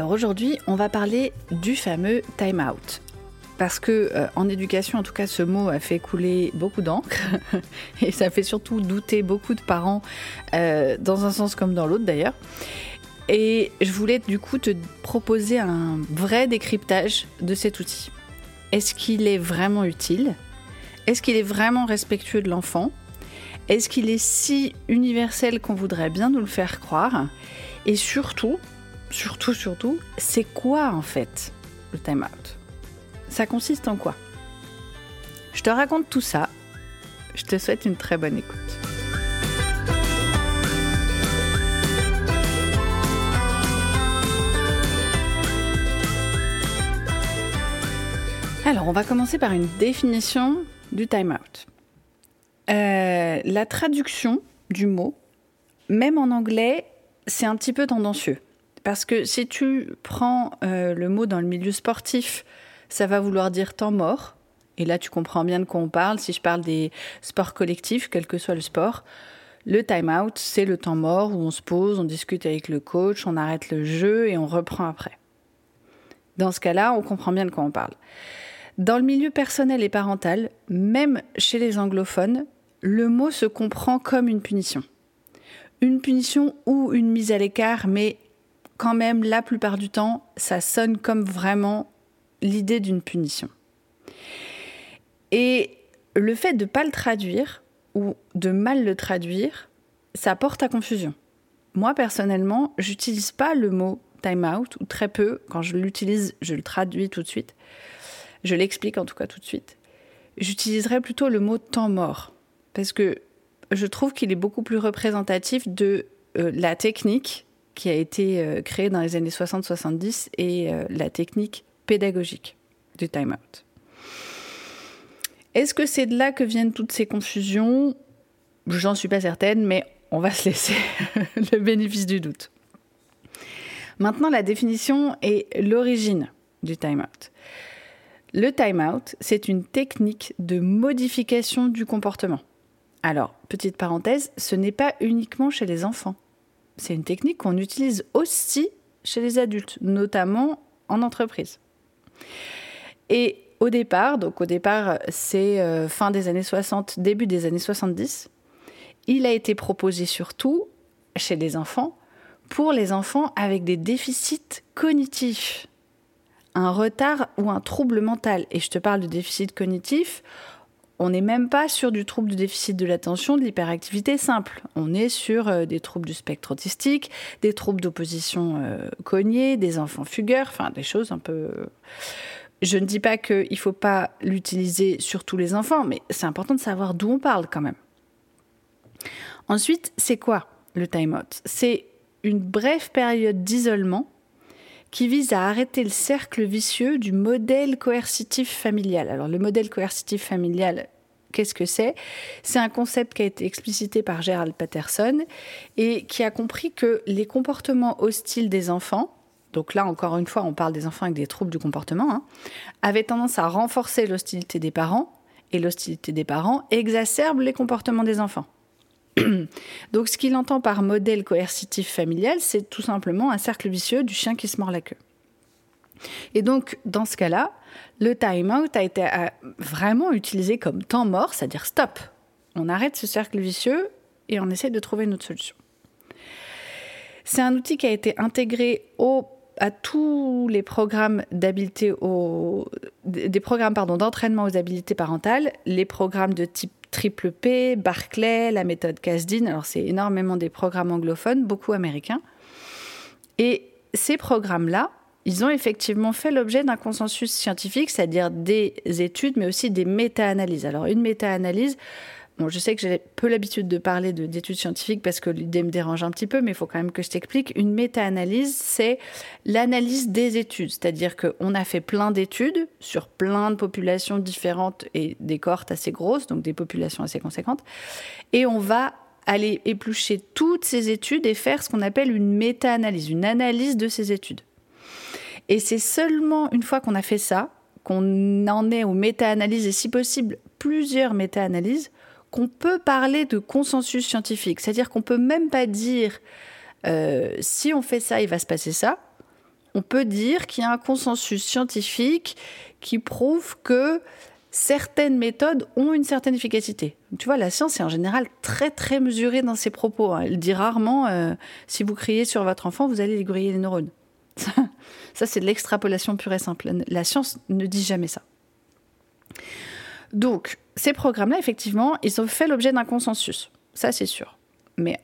Alors aujourd'hui, on va parler du fameux time out. Parce que euh, en éducation, en tout cas, ce mot a fait couler beaucoup d'encre et ça fait surtout douter beaucoup de parents, euh, dans un sens comme dans l'autre d'ailleurs. Et je voulais du coup te proposer un vrai décryptage de cet outil. Est-ce qu'il est vraiment utile? Est-ce qu'il est vraiment respectueux de l'enfant? Est-ce qu'il est si universel qu'on voudrait bien nous le faire croire? Et surtout, surtout, surtout, c'est quoi en fait le time out? Ça consiste en quoi? Je te raconte tout ça. Je te souhaite une très bonne écoute. Alors, on va commencer par une définition du time out. Euh, la traduction du mot, même en anglais, c'est un petit peu tendancieux. Parce que si tu prends euh, le mot dans le milieu sportif, ça va vouloir dire temps mort. Et là, tu comprends bien de quoi on parle. Si je parle des sports collectifs, quel que soit le sport, le time out, c'est le temps mort où on se pose, on discute avec le coach, on arrête le jeu et on reprend après. Dans ce cas-là, on comprend bien de quoi on parle. Dans le milieu personnel et parental, même chez les anglophones, le mot se comprend comme une punition. Une punition ou une mise à l'écart, mais quand même, la plupart du temps, ça sonne comme vraiment l'idée d'une punition. Et le fait de ne pas le traduire ou de mal le traduire, ça porte à confusion. Moi, personnellement, j'utilise pas le mot time out, ou très peu. Quand je l'utilise, je le traduis tout de suite. Je l'explique en tout cas tout de suite. J'utiliserais plutôt le mot temps mort, parce que je trouve qu'il est beaucoup plus représentatif de euh, la technique qui a été euh, créée dans les années 60-70 et euh, la technique pédagogique du time out. Est-ce que c'est de là que viennent toutes ces confusions? J'en suis pas certaine, mais on va se laisser le bénéfice du doute. Maintenant, la définition et l'origine du time out. Le time out, c'est une technique de modification du comportement. Alors, petite parenthèse, ce n'est pas uniquement chez les enfants c'est une technique qu'on utilise aussi chez les adultes, notamment en entreprise. Et au départ, donc au départ, c'est euh, fin des années 60, début des années 70, il a été proposé surtout chez les enfants pour les enfants avec des déficits cognitifs, un retard ou un trouble mental. Et je te parle de déficit cognitif, on n'est même pas sur du trouble du déficit de l'attention, de l'hyperactivité simple. On est sur euh, des troubles du spectre autistique, des troubles d'opposition euh, cognée, des enfants fugueurs, enfin des choses un peu... Je ne dis pas qu'il ne faut pas l'utiliser sur tous les enfants, mais c'est important de savoir d'où on parle quand même. Ensuite, c'est quoi le time-out? C'est une brève période d'isolement qui vise à arrêter le cercle vicieux du modèle coercitif familial. Alors le modèle coercitif familial, qu'est-ce que c'est? C'est un concept qui a été explicité par Gerald Patterson et qui a compris que les comportements hostiles des enfants, donc là encore une fois on parle des enfants avec des troubles du comportement, hein, avaient tendance à renforcer l'hostilité des parents et l'hostilité des parents exacerbe les comportements des enfants. Donc ce qu'il entend par modèle coercitif familial, c'est tout simplement un cercle vicieux du chien qui se mord la queue. Et donc, dans ce cas-là, le time-out a été vraiment utilisé comme temps mort, c'est-à-dire stop. On arrête ce cercle vicieux et on essaie de trouver une autre solution. C'est un outil qui a été intégré à tous les programmes d'habileté des programmes pardon d'entraînement aux habiletés parentales, les programmes de type Triple P, Barclay, la méthode Casdin. Alors c'est énormément des programmes anglophones, beaucoup américains. Et ces programmes-là, ils ont effectivement fait l'objet d'un consensus scientifique, c'est-à-dire des études, mais aussi des méta-analyses. Alors une méta-analyse, je sais que j'ai peu l'habitude de parler d'études scientifiques parce que l'idée me dérange un petit peu, mais il faut quand même que je t'explique. Une méta-analyse, c'est l'analyse des études. C'est-à-dire qu'on a fait plein d'études sur plein de populations différentes et des cohortes assez grosses, donc des populations assez conséquentes. Et on va aller éplucher toutes ces études et faire ce qu'on appelle une méta-analyse, une analyse de ces études. Et c'est seulement une fois qu'on a fait ça, qu'on en est aux méta-analyses et si possible plusieurs méta-analyses, qu'on peut parler de consensus scientifique. C'est-à-dire qu'on peut même pas dire euh, si on fait ça, il va se passer ça. On peut dire qu'il y a un consensus scientifique qui prouve que certaines méthodes ont une certaine efficacité. Tu vois, la science est en général très très mesurée dans ses propos. Hein. Elle dit rarement euh, si vous criez sur votre enfant, vous allez lui griller les neurones. ça, c'est de l'extrapolation pure et simple. La science ne dit jamais ça. Donc, ces programmes-là, effectivement, ils ont fait l'objet d'un consensus. Ça, c'est sûr. Mais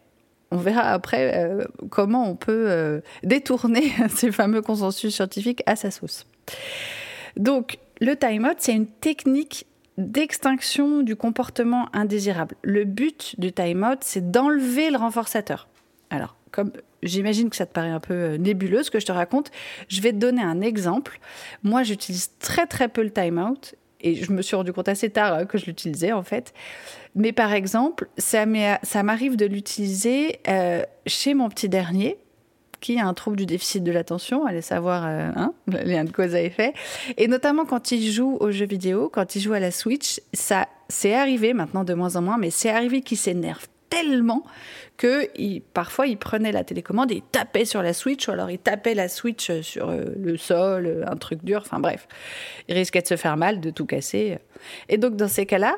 on verra après euh, comment on peut euh, détourner ces fameux consensus scientifiques à sa sauce. Donc, le time-out, c'est une technique d'extinction du comportement indésirable. Le but du time-out, c'est d'enlever le renforçateur. Alors, comme j'imagine que ça te paraît un peu euh, nébuleux ce que je te raconte, je vais te donner un exemple. Moi, j'utilise très très peu le time-out et je me suis rendu compte assez tard hein, que je l'utilisais en fait. Mais par exemple, ça m'arrive de l'utiliser euh, chez mon petit dernier qui a un trouble du déficit de l'attention, allez savoir euh, hein, les de cause à effet. Et notamment quand il joue aux jeux vidéo, quand il joue à la Switch, ça c'est arrivé maintenant de moins en moins, mais c'est arrivé qu'il s'énerve tellement que parfois il prenait la télécommande et il tapait sur la Switch, ou alors il tapait la Switch sur euh, le sol, euh, un truc dur, enfin bref. Il risquait de se faire mal, de tout casser. Et donc dans ces cas-là,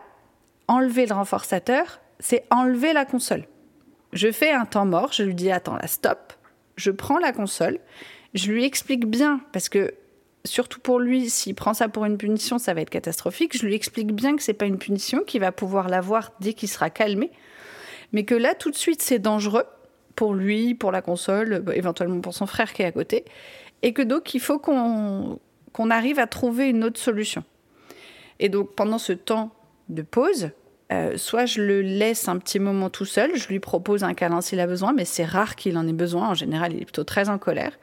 enlever le renforçateur, c'est enlever la console. Je fais un temps mort, je lui dis attends là, stop, je prends la console, je lui explique bien, parce que surtout pour lui, s'il prend ça pour une punition, ça va être catastrophique. Je lui explique bien que c'est pas une punition, qu'il va pouvoir l'avoir dès qu'il sera calmé mais que là, tout de suite, c'est dangereux pour lui, pour la console, éventuellement pour son frère qui est à côté, et que donc il faut qu'on arrive à trouver une autre solution. Et donc pendant ce temps de pause, euh, soit je le laisse un petit moment tout seul, je lui propose un câlin s'il a besoin, mais c'est rare qu'il en ait besoin. En général, il est plutôt très en colère.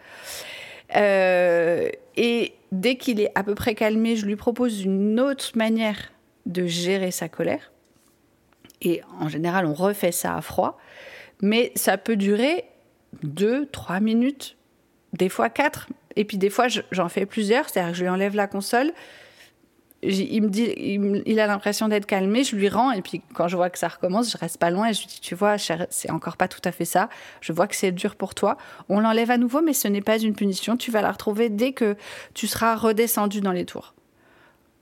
Euh, et dès qu'il est à peu près calmé, je lui propose une autre manière de gérer sa colère. Et en général, on refait ça à froid. Mais ça peut durer deux, trois minutes, des fois quatre. Et puis des fois, j'en fais plusieurs. C'est-à-dire que je lui enlève la console. Il me dit, il, a l'impression d'être calmé, je lui rends, et puis quand je vois que ça recommence, je reste pas loin et je lui dis, tu vois, c'est encore pas tout à fait ça. Je vois que c'est dur pour toi. On l'enlève à nouveau, mais ce n'est pas une punition. Tu vas la retrouver dès que tu seras redescendu dans les tours.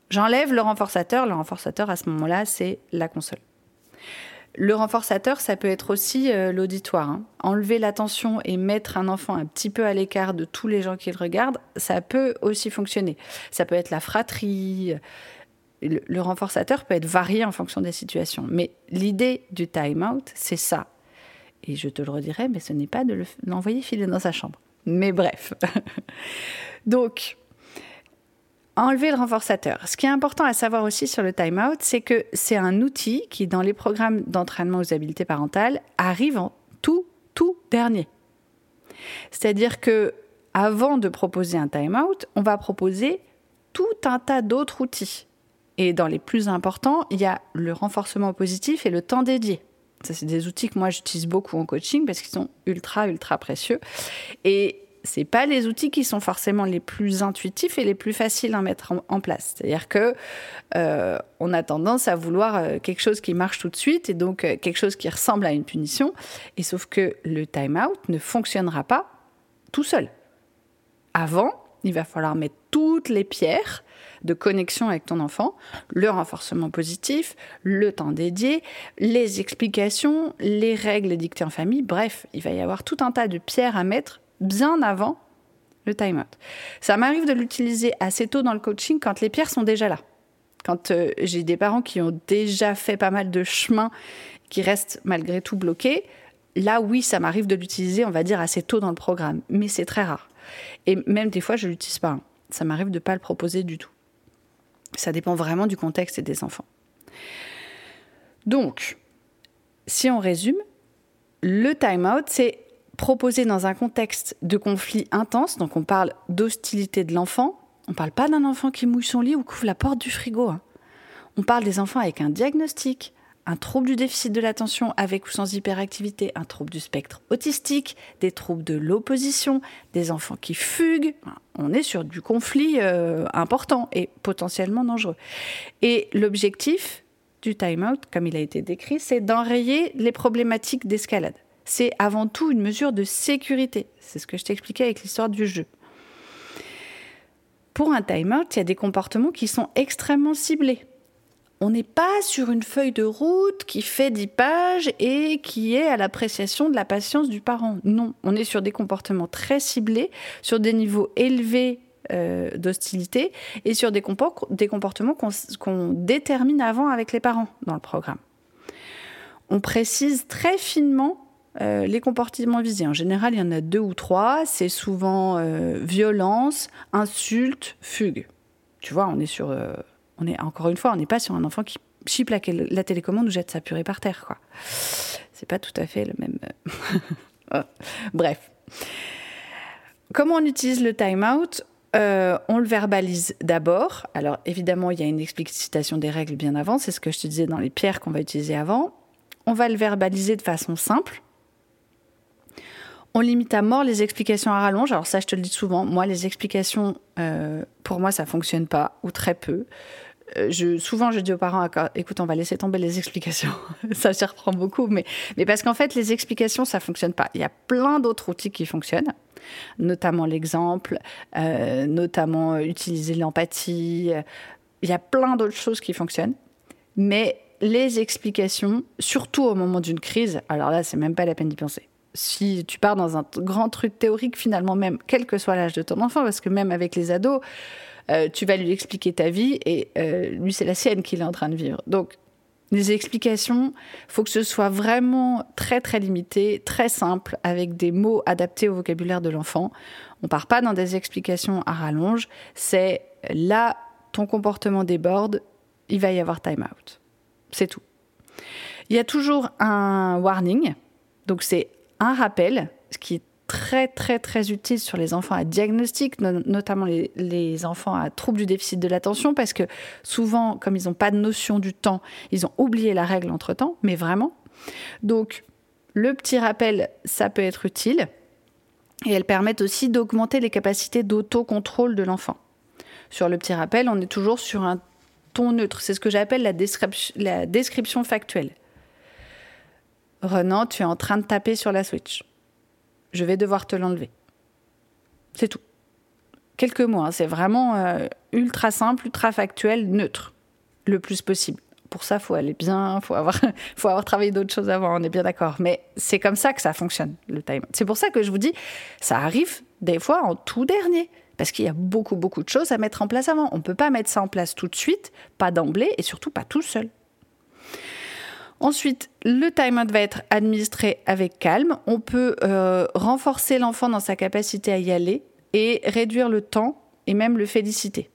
J'enlève le renforçateur. Le renforçateur, à ce moment-là, c'est la console. Le renforçateur, ça peut être aussi euh, l'auditoire. Hein. Enlever l'attention et mettre un enfant un petit peu à l'écart de tous les gens qui le regardent, ça peut aussi fonctionner. Ça peut être la fratrie. Le, renforçateur peut être varié en fonction des situations. Mais l'idée du time-out, c'est ça. Et je te le redirai, mais ce n'est pas de l'envoyer filer dans sa chambre. Mais bref. Donc, enlever le renforçateur. Ce qui est important à savoir aussi sur le time-out, c'est que c'est un outil qui, dans les programmes d'entraînement aux habiletés parentales, arrive en tout, tout dernier. C'est-à-dire que avant de proposer un time-out, on va proposer tout un tas d'autres outils. Et dans les plus importants, il y a le renforcement positif et le temps dédié. Ça, c'est des outils que moi j'utilise beaucoup en coaching parce qu'ils sont ultra, ultra précieux. Et c'est pas les outils qui sont forcément les plus intuitifs et les plus faciles à mettre en, place. C'est-à-dire que euh, on a tendance à vouloir euh, quelque chose qui marche tout de suite et donc euh, quelque chose qui ressemble à une punition. Et sauf que le time-out ne fonctionnera pas tout seul. Avant, il va falloir mettre toutes les pierres de connexion avec ton enfant, le renforcement positif, le temps dédié, les explications, les règles dictées en famille, bref, il va y avoir tout un tas de pierres à mettre bien avant le time-out. Ça m'arrive de l'utiliser assez tôt dans le coaching quand les pierres sont déjà là. Quand euh, j'ai des parents qui ont déjà fait pas mal de chemin, qui restent malgré tout bloqués, là oui, ça m'arrive de l'utiliser, on va dire, assez tôt dans le programme. Mais c'est très rare. Et même des fois, je ne l'utilise pas. Ça m'arrive de ne pas le proposer du tout. Ça dépend vraiment du contexte et des enfants. Donc, si on résume, le time-out, c'est proposé dans un contexte de conflit intense, donc on parle d'hostilité de l'enfant, on ne parle pas d'un enfant qui mouille son lit ou couvre la porte du frigo. Hein. On parle des enfants avec un diagnostic, un trouble du déficit de l'attention avec ou sans hyperactivité, un trouble du spectre autistique, des troubles de l'opposition, des enfants qui fuguent. On est sur du conflit euh, important et potentiellement dangereux. Et l'objectif du time-out, comme il a été décrit, c'est d'enrayer les problématiques d'escalade c'est avant tout une mesure de sécurité. C'est ce que je t'expliquais avec l'histoire du jeu. Pour un time-out, il y a des comportements qui sont extrêmement ciblés. On n'est pas sur une feuille de route qui fait 10 pages et qui est à l'appréciation de la patience du parent. Non, on est sur des comportements très ciblés, sur des niveaux élevés euh, d'hostilité et sur des, comportements qu'on détermine avant avec les parents dans le programme. On précise très finement euh, les comportements visés, en général, il y en a deux ou trois. C'est souvent euh, violence, insulte, fugue. Tu vois, on est sur. Euh, on est, encore une fois, on n'est pas sur un enfant qui chipe la, télécommande ou jette sa purée par terre. quoi. C'est pas tout à fait le même. Bref. Comment on utilise le time-out? On le verbalise d'abord. Alors évidemment, il y a une explicitation des règles bien avant, c'est ce que je te disais dans les pierres qu'on va utiliser avant. On va le verbaliser de façon simple. On limite à mort les explications à rallonge. Alors ça, je te le dis souvent. Moi, les explications, euh, pour moi, ça fonctionne pas ou très peu. Euh, je, souvent, je dis aux parents, écoute, on va laisser tomber les explications. ça se reprend beaucoup, mais, mais parce qu'en fait, les explications, ça fonctionne pas. Il y a plein d'autres outils qui fonctionnent, notamment l'exemple, euh, notamment utiliser l'empathie. Il y a plein d'autres choses qui fonctionnent, mais les explications, surtout au moment d'une crise, alors là, c'est même pas la peine d'y penser si tu pars dans un grand truc théorique, finalement, même, quel que soit l'âge de ton enfant, parce que même avec les ados, euh, tu vas lui expliquer ta vie et euh, lui, c'est la sienne qu'il est en train de vivre. Donc, les explications, faut que ce soit vraiment très très limité, très simple, avec des mots adaptés au vocabulaire de l'enfant. On part pas dans des explications à rallonge. C'est là, ton comportement déborde, il va y avoir time out. C'est tout. Il y a toujours un warning. Donc c'est un rappel, ce qui est très très très utile sur les enfants à diagnostic, notamment les, enfants à troubles du déficit de l'attention, parce que souvent, comme ils n'ont pas de notion du temps, ils ont oublié la règle entre-temps, mais vraiment. Donc, le petit rappel, ça peut être utile, et elles permettent aussi d'augmenter les capacités d'autocontrôle de l'enfant. Sur le petit rappel, on est toujours sur un ton neutre, c'est ce que j'appelle la, la description factuelle. Renan, tu es en train de taper sur la Switch. Je vais devoir te l'enlever. C'est tout. Quelques mots, hein. c'est vraiment euh, ultra simple, ultra factuel, neutre, le plus possible. Pour ça, faut aller bien, faut avoir, faut avoir travaillé d'autres choses avant. On est bien d'accord. Mais c'est comme ça que ça fonctionne le time. C'est pour ça que je vous dis, ça arrive des fois en tout dernier, parce qu'il y a beaucoup beaucoup de choses à mettre en place avant. On ne peut pas mettre ça en place tout de suite, pas d'emblée, et surtout pas tout seul. Ensuite, le time-out va être administré avec calme. On peut euh, renforcer l'enfant dans sa capacité à y aller et réduire le temps et même le féliciter.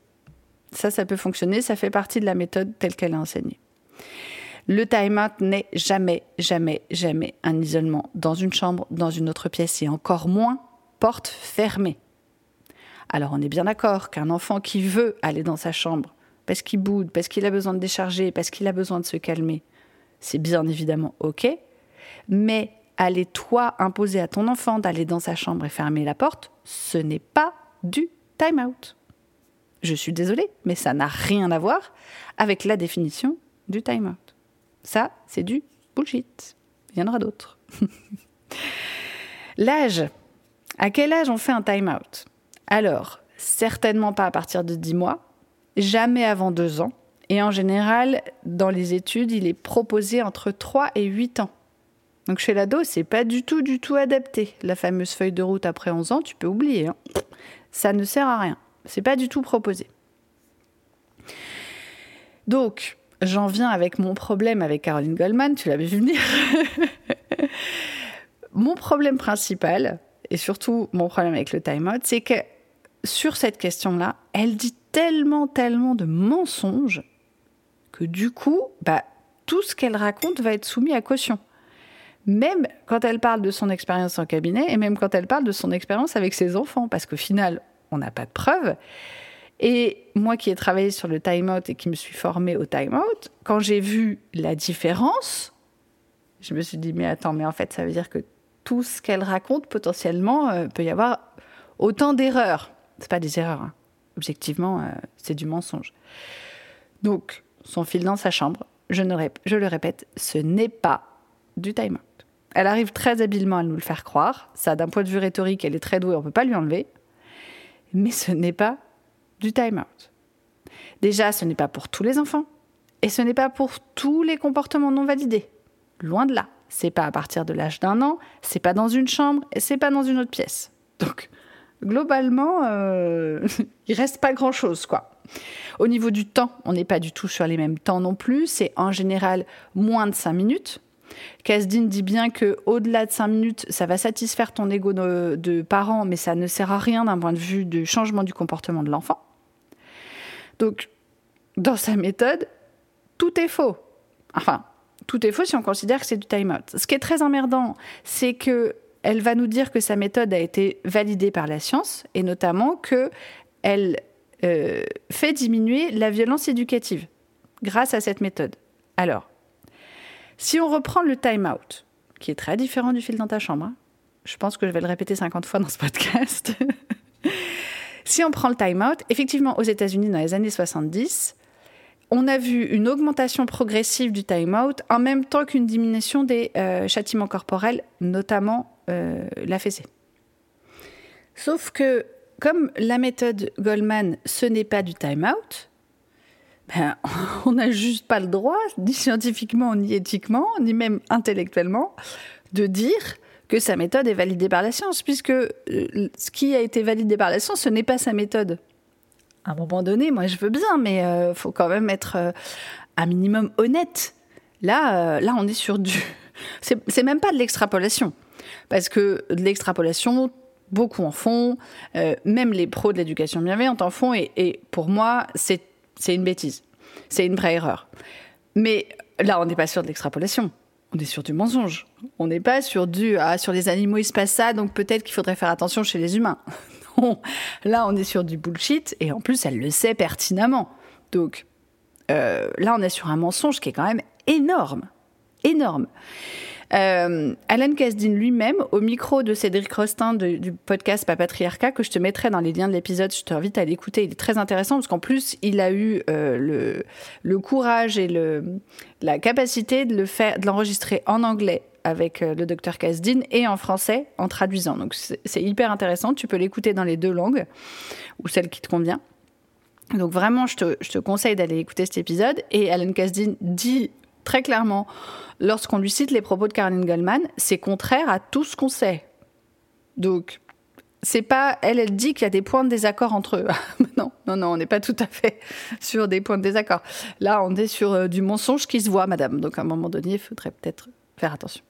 Ça, ça peut fonctionner. Ça fait partie de la méthode telle qu'elle est enseignée. Le time-out n'est jamais, jamais, jamais un isolement dans une chambre, dans une autre pièce et encore moins porte fermée. Alors on est bien d'accord qu'un enfant qui veut aller dans sa chambre parce qu'il boude, parce qu'il a besoin de décharger, parce qu'il a besoin de se calmer, c'est bien évidemment OK, mais aller toi imposer à ton enfant d'aller dans sa chambre et fermer la porte, ce n'est pas du time out. Je suis désolée, mais ça n'a rien à voir avec la définition du time out. Ça, c'est du bullshit. Il y en aura d'autres. L'âge. À quel âge on fait un time out? Alors, certainement pas à partir de 10 mois, jamais avant 2 ans, et en général, dans les études, il est proposé entre 3 et 8 ans. Donc chez l'ado, c'est pas du tout, du tout adapté. La fameuse feuille de route après 11 ans, tu peux oublier. Hein. Ça ne sert à rien. C'est pas du tout proposé. Donc, j'en viens avec mon problème avec Caroline Goldman, tu l'avais vu venir. mon problème principal, et surtout mon problème avec le time-out, c'est que sur cette question-là, elle dit tellement, tellement de mensonges que du coup, bah, tout ce qu'elle raconte va être soumis à caution. Même quand elle parle de son expérience en cabinet et même quand elle parle de son expérience avec ses enfants, parce qu'au final, on n'a pas de preuves. Et moi qui ai travaillé sur le time-out et qui me suis formée au time-out, quand j'ai vu la différence, je me suis dit, mais attends, mais en fait, ça veut dire que tout ce qu'elle raconte, potentiellement, euh, peut y avoir autant d'erreurs. Ce pas des erreurs. Hein. Objectivement, euh, c'est du mensonge. Donc, son fil dans sa chambre, je, le répète, ce n'est pas du time-out. Elle arrive très habilement à nous le faire croire. Ça, d'un point de vue rhétorique, elle est très douée, on ne peut pas lui enlever. Mais ce n'est pas du time-out. Déjà, ce n'est pas pour tous les enfants. Et ce n'est pas pour tous les comportements non validés. Loin de là. C'est pas à partir de l'âge d'un an, c'est pas dans une chambre et c'est pas dans une autre pièce. Donc, globalement, euh, il reste pas grand chose, quoi. Au niveau du temps, on n'est pas du tout sur les mêmes temps non plus. C'est en général moins de 5 minutes. Kasdin dit bien que au-delà de 5 minutes, ça va satisfaire ton ego de, de parent, mais ça ne sert à rien d'un point de vue du changement du comportement de l'enfant. Donc, dans sa méthode, tout est faux. Enfin, tout est faux si on considère que c'est du time-out. Ce qui est très emmerdant, c'est que elle va nous dire que sa méthode a été validée par la science et notamment que elle euh, fait diminuer la violence éducative grâce à cette méthode. Alors, si on reprend le time-out, qui est très différent du fil dans ta chambre, hein, je pense que je vais le répéter 50 fois dans ce podcast. si on prend le time-out, effectivement, aux États-Unis, dans les années 70, on a vu une augmentation progressive du time-out en même temps qu'une diminution des euh, châtiments corporels, notamment euh, la fessée. Sauf que, comme la méthode Goldman, ce n'est pas du time-out, ben, on n'a juste pas le droit, ni scientifiquement, ni éthiquement, ni même intellectuellement, de dire que sa méthode est validée par la science, puisque euh, ce qui a été validé par la science, ce n'est pas sa méthode. À un moment donné, moi je veux bien, mais il euh, faut quand même être euh, un minimum honnête. Là, là, on est sur du. C'est même pas de l'extrapolation, parce que de l'extrapolation, beaucoup en font, même les pros de l'éducation bienveillante en font, et, pour moi, c'est une bêtise. C'est une vraie erreur. Mais là, on n'est pas sur de l'extrapolation. On est sur du mensonge. On n'est pas sur du ah, sur les animaux il se passe ça, donc peut-être qu'il faudrait faire attention chez les humains. non. Là, on est sur du bullshit et en plus, elle le sait pertinemment. Donc euh, là, on est sur un mensonge qui est quand même énorme, énorme. Euh, Alan Kasdin lui-même, au micro de Cédric Rostin du podcast Papatriarcat, que je te mettrai dans les liens de l'épisode, je t'invite à l'écouter, il est très intéressant parce qu'en plus, il a eu euh, le, courage et la capacité de le faire, de l'enregistrer en anglais avec euh, le docteur Kasdin et en français en traduisant. Donc c'est hyper intéressant, tu peux l'écouter dans les deux langues ou celle qui te convient. Donc vraiment, je te, je te conseille d'aller écouter cet épisode. Et Alan Kasdin dit très clairement, lorsqu'on lui cite les propos de Caroline Goldman, c'est contraire à tout ce qu'on sait. Donc, c'est pas elle elle dit qu'il y a des points de désaccord entre eux. non, non non, on n'est pas tout à fait sur des points de désaccord. Là, on est sur euh, du mensonge qui se voit madame. Donc à un moment donné, il faudrait peut-être faire attention.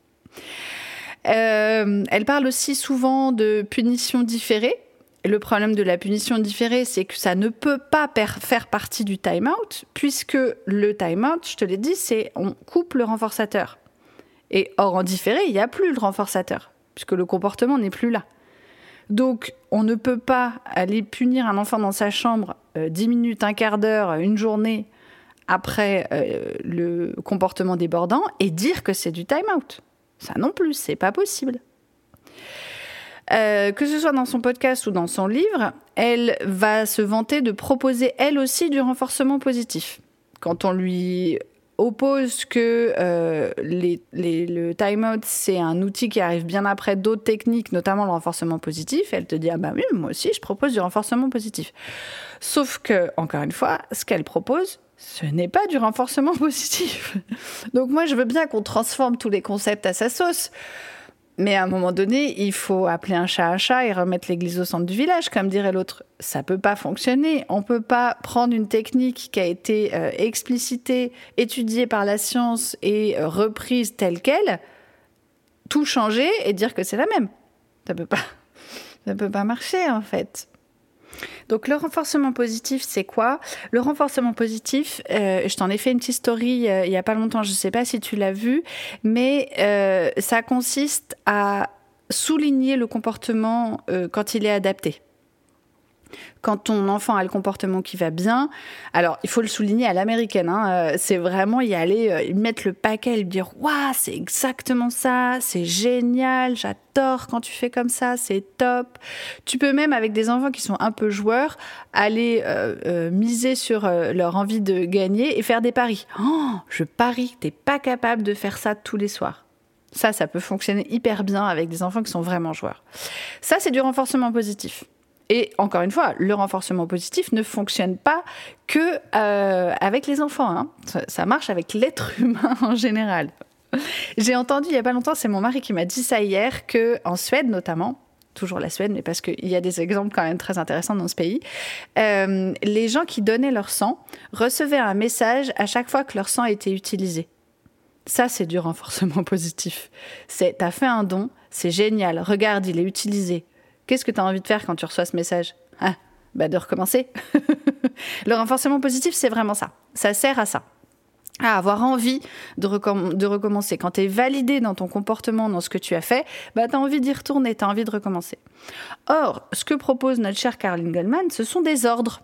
Euh, elle parle aussi souvent de punitions différées le problème de la punition différée, c'est que ça ne peut pas faire partie du time-out, puisque le time-out, je te l'ai dit, c'est on coupe le renforçateur. Et or, en différé, il n'y a plus le renforçateur, puisque le comportement n'est plus là. Donc, on ne peut pas aller punir un enfant dans sa chambre euh, dix 10 minutes, un quart d'heure, une journée après euh, le comportement débordant et dire que c'est du time-out. Ça non plus, c'est pas possible. Euh, que ce soit dans son podcast ou dans son livre, elle va se vanter de proposer elle aussi du renforcement positif. Quand on lui oppose que euh, le time-out, c'est un outil qui arrive bien après d'autres techniques, notamment le renforcement positif, elle te dit Ah bah oui, moi aussi, je propose du renforcement positif. Sauf que, encore une fois, ce qu'elle propose, ce n'est pas du renforcement positif. Donc moi, je veux bien qu'on transforme tous les concepts à sa sauce. Mais à un moment donné, il faut appeler un chat un chat et remettre l'église au centre du village, comme dirait l'autre. Ça peut pas fonctionner. On peut pas prendre une technique qui a été euh, explicitée, étudiée par la science et euh, reprise telle quelle, tout changer et dire que c'est la même. Ça peut pas, ça peut pas marcher en fait. Donc le renforcement positif, c'est quoi? Le renforcement positif, euh, je t'en ai fait une petite story euh, il n'y a pas longtemps, je ne sais pas si tu l'as vu, mais euh, ça consiste à souligner le comportement quand il est adapté quand ton enfant a le comportement qui va bien, alors il faut le souligner à l'américaine, hein, euh, c'est vraiment y aller, euh, mettre le paquet, lui dire Waouh, c'est exactement ça, c'est génial, j'adore quand tu fais comme ça, c'est top. Tu peux même, avec des enfants qui sont un peu joueurs, aller euh, miser sur leur envie de gagner et faire des paris. Oh, je parie que tu n'es pas capable de faire ça tous les soirs. Ça, ça peut fonctionner hyper bien avec des enfants qui sont vraiment joueurs. Ça, c'est du renforcement positif. Et encore une fois, le renforcement positif ne fonctionne pas que euh, avec les enfants. Hein. Ça, marche avec l'être humain en général. J'ai entendu il y a pas longtemps, c'est mon mari qui m'a dit ça hier, que en Suède notamment, toujours la Suède, mais parce qu'il y a des exemples quand même très intéressants dans ce pays, euh, les gens qui donnaient leur sang recevaient un message à chaque fois que leur sang était utilisé. Ça, c'est du renforcement positif. C'est, t'as fait un don, c'est génial. Regarde, il est utilisé. Qu'est-ce que tu as envie de faire quand tu reçois ce message? Ah, bah De recommencer. le renforcement positif, c'est vraiment ça. Ça sert à ça à avoir envie de, recommencer. Quand tu es validé dans ton comportement, dans ce que tu as fait, bah, tu as envie d'y retourner, tu as envie de recommencer. Or, ce que propose notre cher Caroline Goldman, ce sont des ordres.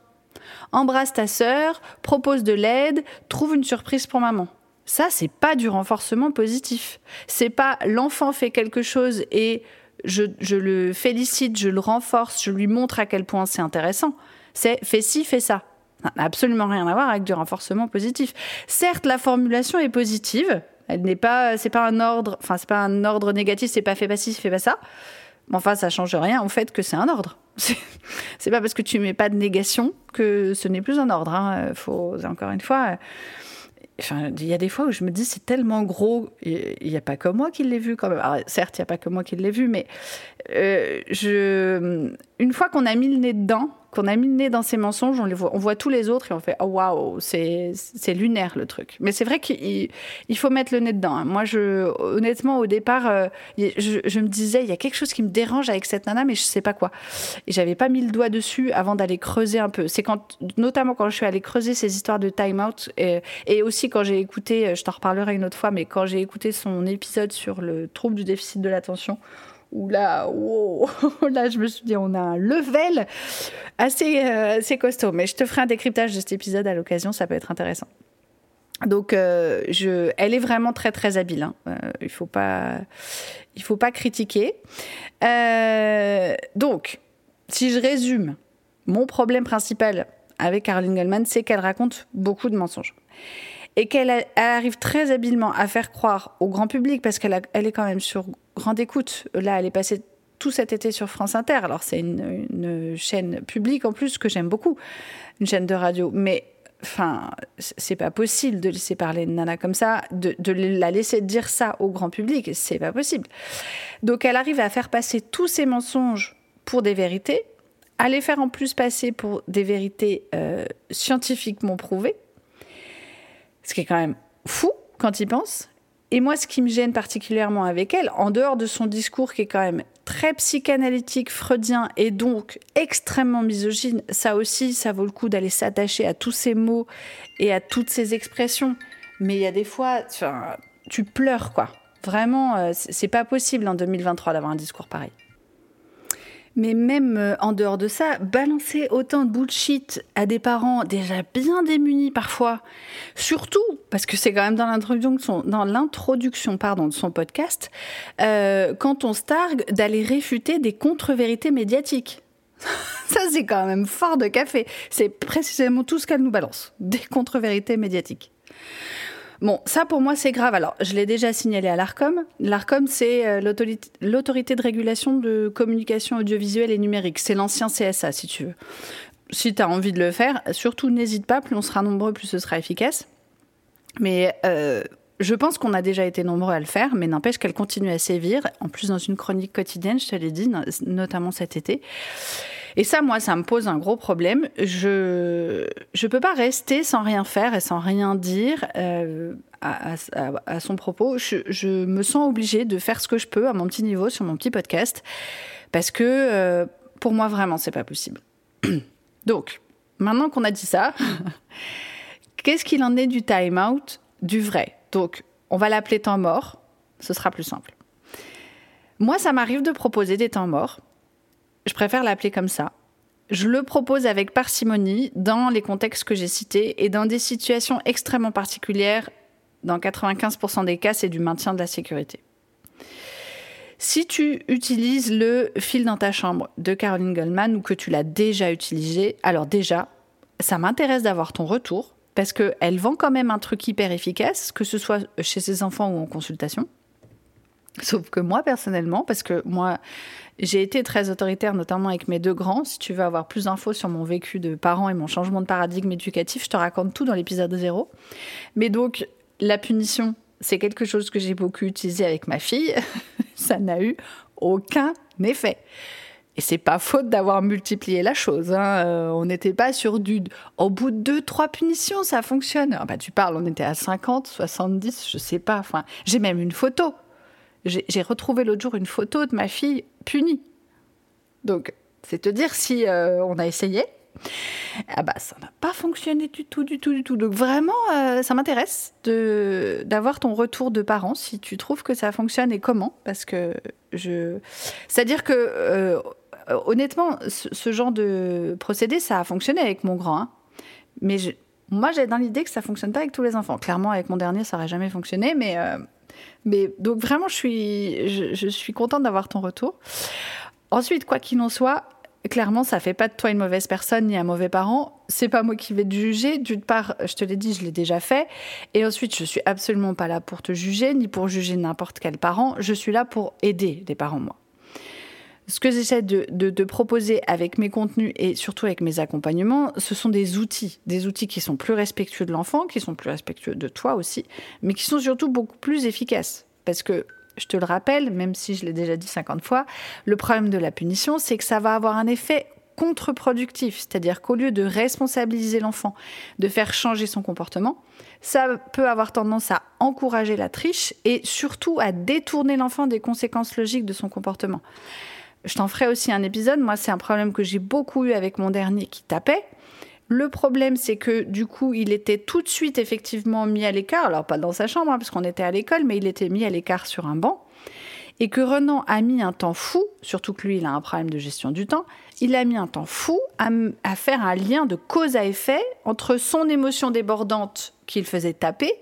Embrasse ta sœur, propose de l'aide, trouve une surprise pour maman. Ça, c'est pas du renforcement positif. C'est pas l'enfant fait quelque chose et je, le félicite, je le renforce, je lui montre à quel point c'est intéressant. C'est fais ci, fais ça. Ça n'a absolument rien à voir avec du renforcement positif. Certes, la formulation est positive. Elle n'est pas, c'est pas un ordre, enfin c'est pas un ordre négatif, c'est pas fais pas ci, fais pas ça. Mais enfin, ça change rien au fait que c'est un ordre. C'est pas parce que tu mets pas de négation que ce n'est plus un ordre. Hein. Faut encore une fois il y a des fois où je me dis c'est tellement gros, il n'y a pas que moi qui l'ai vu quand même. certes, il n'y a pas que moi qui l'ai vu, mais euh, je, une fois qu'on a mis le nez dedans, qu'on a mis le nez dans ces mensonges, on, voit, tous les autres et on fait oh waouh, c'est lunaire le truc. Mais c'est vrai qu'il il faut mettre le nez dedans. Hein. Moi, je, honnêtement, au départ, euh, je, je, me disais il y a quelque chose qui me dérange avec cette nana, mais je sais pas quoi. Et j'avais pas mis le doigt dessus avant d'aller creuser un peu. C'est quand, notamment quand je suis allée creuser ces histoires de time out et, et aussi quand j'ai écouté, je t'en reparlerai une autre fois, mais quand j'ai écouté son épisode sur le trouble du déficit de l'attention où là, là, je me suis dit, on a un level assez, euh, assez costaud. Mais je te ferai un décryptage de cet épisode à l'occasion, ça peut être intéressant. Donc, euh, je, elle est vraiment très très habile. Hein. Euh, il faut pas, il faut pas critiquer. donc, si je résume, mon problème principal avec Caroline Goldman, c'est qu'elle raconte beaucoup de mensonges et qu'elle arrive très habilement à faire croire au grand public, parce qu'elle elle est quand même sur grande écoute. Là, elle est passée tout cet été sur France Inter. Alors, c'est une, chaîne publique en plus que j'aime beaucoup, une chaîne de radio. Mais enfin, c'est pas possible de laisser parler une nana comme ça, de, la laisser dire ça au grand public, c'est pas possible. Donc elle arrive à faire passer tous ces mensonges pour des vérités, à les faire en plus passer pour des vérités euh, scientifiquement prouvées, ce qui est quand même fou quand il pense. Et moi, ce qui me gêne particulièrement avec elle, en dehors de son discours qui est quand même très psychanalytique, freudien et donc extrêmement misogyne, ça aussi, ça vaut le coup d'aller s'attacher à tous ces mots et à toutes ces expressions. Mais il y a des fois, tu pleures quoi. Vraiment, euh, c'est pas possible en 2023 d'avoir un discours pareil. Mais même euh, en dehors de ça, balancer autant de bullshit à des parents déjà bien démunis parfois, surtout parce que c'est quand même dans l'introduction, dans l'introduction pardon de son podcast, euh, quand on se targue d'aller réfuter des contre-vérités médiatiques. ça c'est quand même fort de café. C'est précisément tout ce qu'elle nous balance, des contre-vérités médiatiques. Bon, ça pour moi c'est grave. Alors, je l'ai déjà signalé à l'ARCOM. L'ARCOM, c'est euh, l'autorité de régulation de communication audiovisuelle et numérique. C'est l'ancien CSA, si tu veux. Si tu as envie de le faire, surtout n'hésite pas, plus on sera nombreux, plus ce sera efficace. Mais euh, je pense qu'on a déjà été nombreux à le faire, mais n'empêche qu'elle continue à sévir, en plus dans une chronique quotidienne, je te l'ai dit, notamment cet été. Et ça, moi, ça me pose un gros problème. Je ne peux pas rester sans rien faire et sans rien dire euh, à, son propos. Je, me sens obligée de faire ce que je peux à mon petit niveau sur mon petit podcast parce que euh, pour moi, vraiment, c'est pas possible. Donc, maintenant qu'on a dit ça, qu'est-ce qu'il en est du time-out du vrai? Donc, on va l'appeler temps mort. Ce sera plus simple. Moi, ça m'arrive de proposer des temps morts je préfère l'appeler comme ça. Je le propose avec parcimonie dans les contextes que j'ai cités et dans des situations extrêmement particulières. Dans 95% des cas, c'est du maintien de la sécurité. Si tu utilises le fil dans ta chambre de Caroline Goldman ou que tu l'as déjà utilisé, alors déjà, ça m'intéresse d'avoir ton retour parce qu'elle vend quand même un truc hyper efficace, que ce soit chez ses enfants ou en consultation. Sauf que moi, personnellement, parce que moi, j'ai été très autoritaire, notamment avec mes deux grands. Si tu veux avoir plus d'infos sur mon vécu de parents et mon changement de paradigme éducatif, je te raconte tout dans l'épisode 0. Mais donc, la punition, c'est quelque chose que j'ai beaucoup utilisé avec ma fille. Ça n'a eu aucun effet. Et c'est pas faute d'avoir multiplié la chose. Hein. Euh, on n'était pas sur du. Au bout de deux, trois punitions, ça fonctionne. Ah bah, tu parles, on était à 50, 70, je sais pas. Enfin, j'ai même une photo j'ai retrouvé l'autre jour une photo de ma fille punie. Donc, c'est te dire si euh, on a essayé. Ah bah ça n'a pas fonctionné du tout, du tout, du tout. Donc vraiment, euh, ça m'intéresse d'avoir ton retour de parents, si tu trouves que ça fonctionne et comment, parce que je, c'est-à-dire que honnêtement, ce, genre de procédé, ça a fonctionné avec mon grand, hein. mais moi j'ai dans l'idée que ça fonctionne pas avec tous les enfants. Clairement, avec mon dernier, ça aurait jamais fonctionné, mais mais donc vraiment, je suis, je, suis contente d'avoir ton retour. Ensuite, quoi qu'il en soit, clairement, ça fait pas de toi une mauvaise personne ni un mauvais parent. C'est pas moi qui vais te juger. D'une part, je te l'ai dit, je l'ai déjà fait. Et ensuite, je suis absolument pas là pour te juger ni pour juger n'importe quel parent. Je suis là pour aider des parents, moi ce que j'essaie de, proposer avec mes contenus et surtout avec mes accompagnements, ce sont des outils, des outils qui sont plus respectueux de l'enfant, qui sont plus respectueux de toi aussi, mais qui sont surtout beaucoup plus efficaces. Parce que, je te le rappelle, même si je l'ai déjà dit 50 fois, le problème de la punition, c'est que ça va avoir un effet contre-productif, c'est-à-dire qu'au lieu de responsabiliser l'enfant, de faire changer son comportement, ça peut avoir tendance à encourager la triche et surtout à détourner l'enfant des conséquences logiques de son comportement. Je t'en ferai aussi un épisode. Moi, c'est un problème que j'ai beaucoup eu avec mon dernier qui tapait. Le problème, c'est que du coup, il était tout de suite effectivement mis à l'écart. Alors, pas dans sa chambre, hein, parce qu'on était à l'école, mais il était mis à l'écart sur un banc. Et que Renan a mis un temps fou, surtout que lui, il a un problème de gestion du temps, il a mis un temps fou à, faire un lien de cause à effet entre son émotion débordante qu'il faisait taper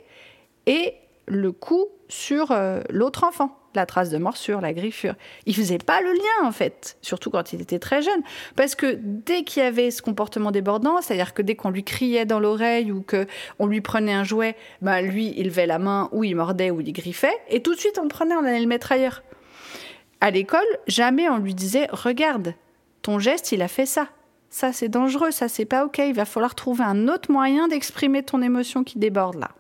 et le coup sur euh, l'autre enfant la trace de morsure, la griffure. Il faisait pas le lien en fait, surtout quand il était très jeune, parce que dès qu'il y avait ce comportement débordant, c'est-à-dire que dès qu'on lui criait dans l'oreille ou que on lui prenait un jouet, ben lui il levait la main ou il mordait ou il griffait, et tout de suite on le prenait, on allait le mettre ailleurs. À l'école, jamais on lui disait regarde, ton geste il a fait ça. Ça c'est dangereux, ça c'est pas ok. Il va falloir trouver un autre moyen d'exprimer ton émotion qui déborde là.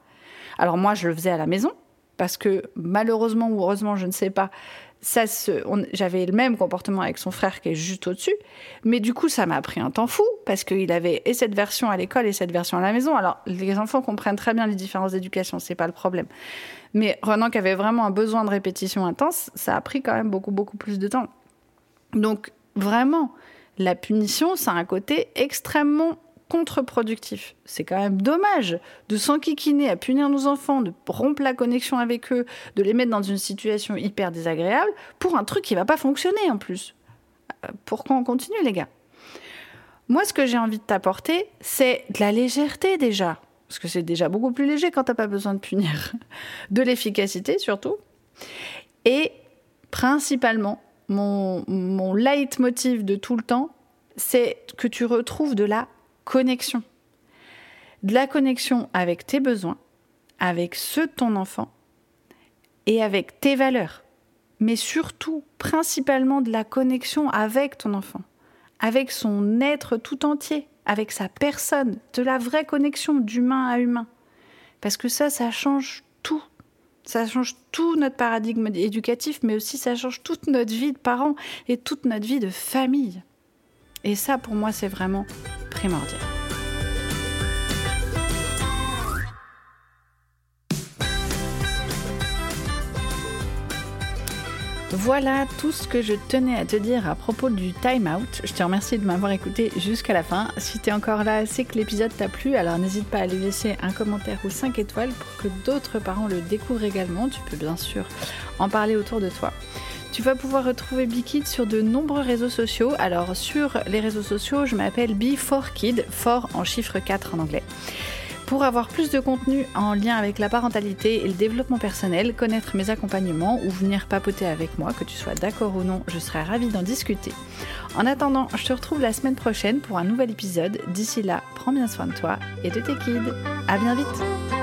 Alors moi je le faisais à la maison parce que malheureusement ou heureusement, je ne sais pas, ça j'avais le même comportement avec son frère qui est juste au-dessus, mais du coup ça m'a pris un temps fou parce qu'il avait et cette version à l'école et cette version à la maison. Alors les enfants comprennent très bien les différences d'éducation, c'est pas le problème. Mais Renan qui avait vraiment un besoin de répétition intense, ça a pris quand même beaucoup beaucoup plus de temps. Donc vraiment, la punition, ça a un côté extrêmement contre-productif. C'est quand même dommage de s'enquiquiner à punir nos enfants, de rompre la connexion avec eux, de les mettre dans une situation hyper désagréable pour un truc qui va pas fonctionner en plus. pourquoi on continue, les gars? Moi, ce que j'ai envie de t'apporter, c'est de la légèreté déjà. Parce que c'est déjà beaucoup plus léger quand t'as pas besoin de punir. De l'efficacité surtout. Et principalement, mon, mon leitmotiv de tout le temps, c'est que tu retrouves de la connexion. De la connexion avec tes besoins, avec ceux de ton enfant et avec tes valeurs. Mais surtout, principalement de la connexion avec ton enfant, avec son être tout entier, avec sa personne, de la vraie connexion d'humain à humain. Parce que ça, ça change tout. Ça change tout notre paradigme éducatif, mais aussi ça change toute notre vie de parents et toute notre vie de famille. Et ça, pour moi, c'est vraiment primordial. Voilà tout ce que je tenais à te dire à propos du time out. Je te remercie de m'avoir écouté jusqu'à la fin. Si tu es encore là, c'est que l'épisode t'a plu, alors n'hésite pas à lui laisser un commentaire ou 5 étoiles pour que d'autres parents le découvrent également. Tu peux bien sûr en parler autour de toi. Tu vas pouvoir retrouver Bikid sur de nombreux réseaux sociaux. Alors sur les réseaux sociaux, je m'appelle B4Kid, fort en chiffre 4 en anglais. Pour avoir plus de contenu en lien avec la parentalité et le développement personnel, connaître mes accompagnements ou venir papoter avec moi, que tu sois d'accord ou non, je serai ravie d'en discuter. En attendant, je te retrouve la semaine prochaine pour un nouvel épisode. D'ici là, prends bien soin de toi et de tes kids. À bien vite!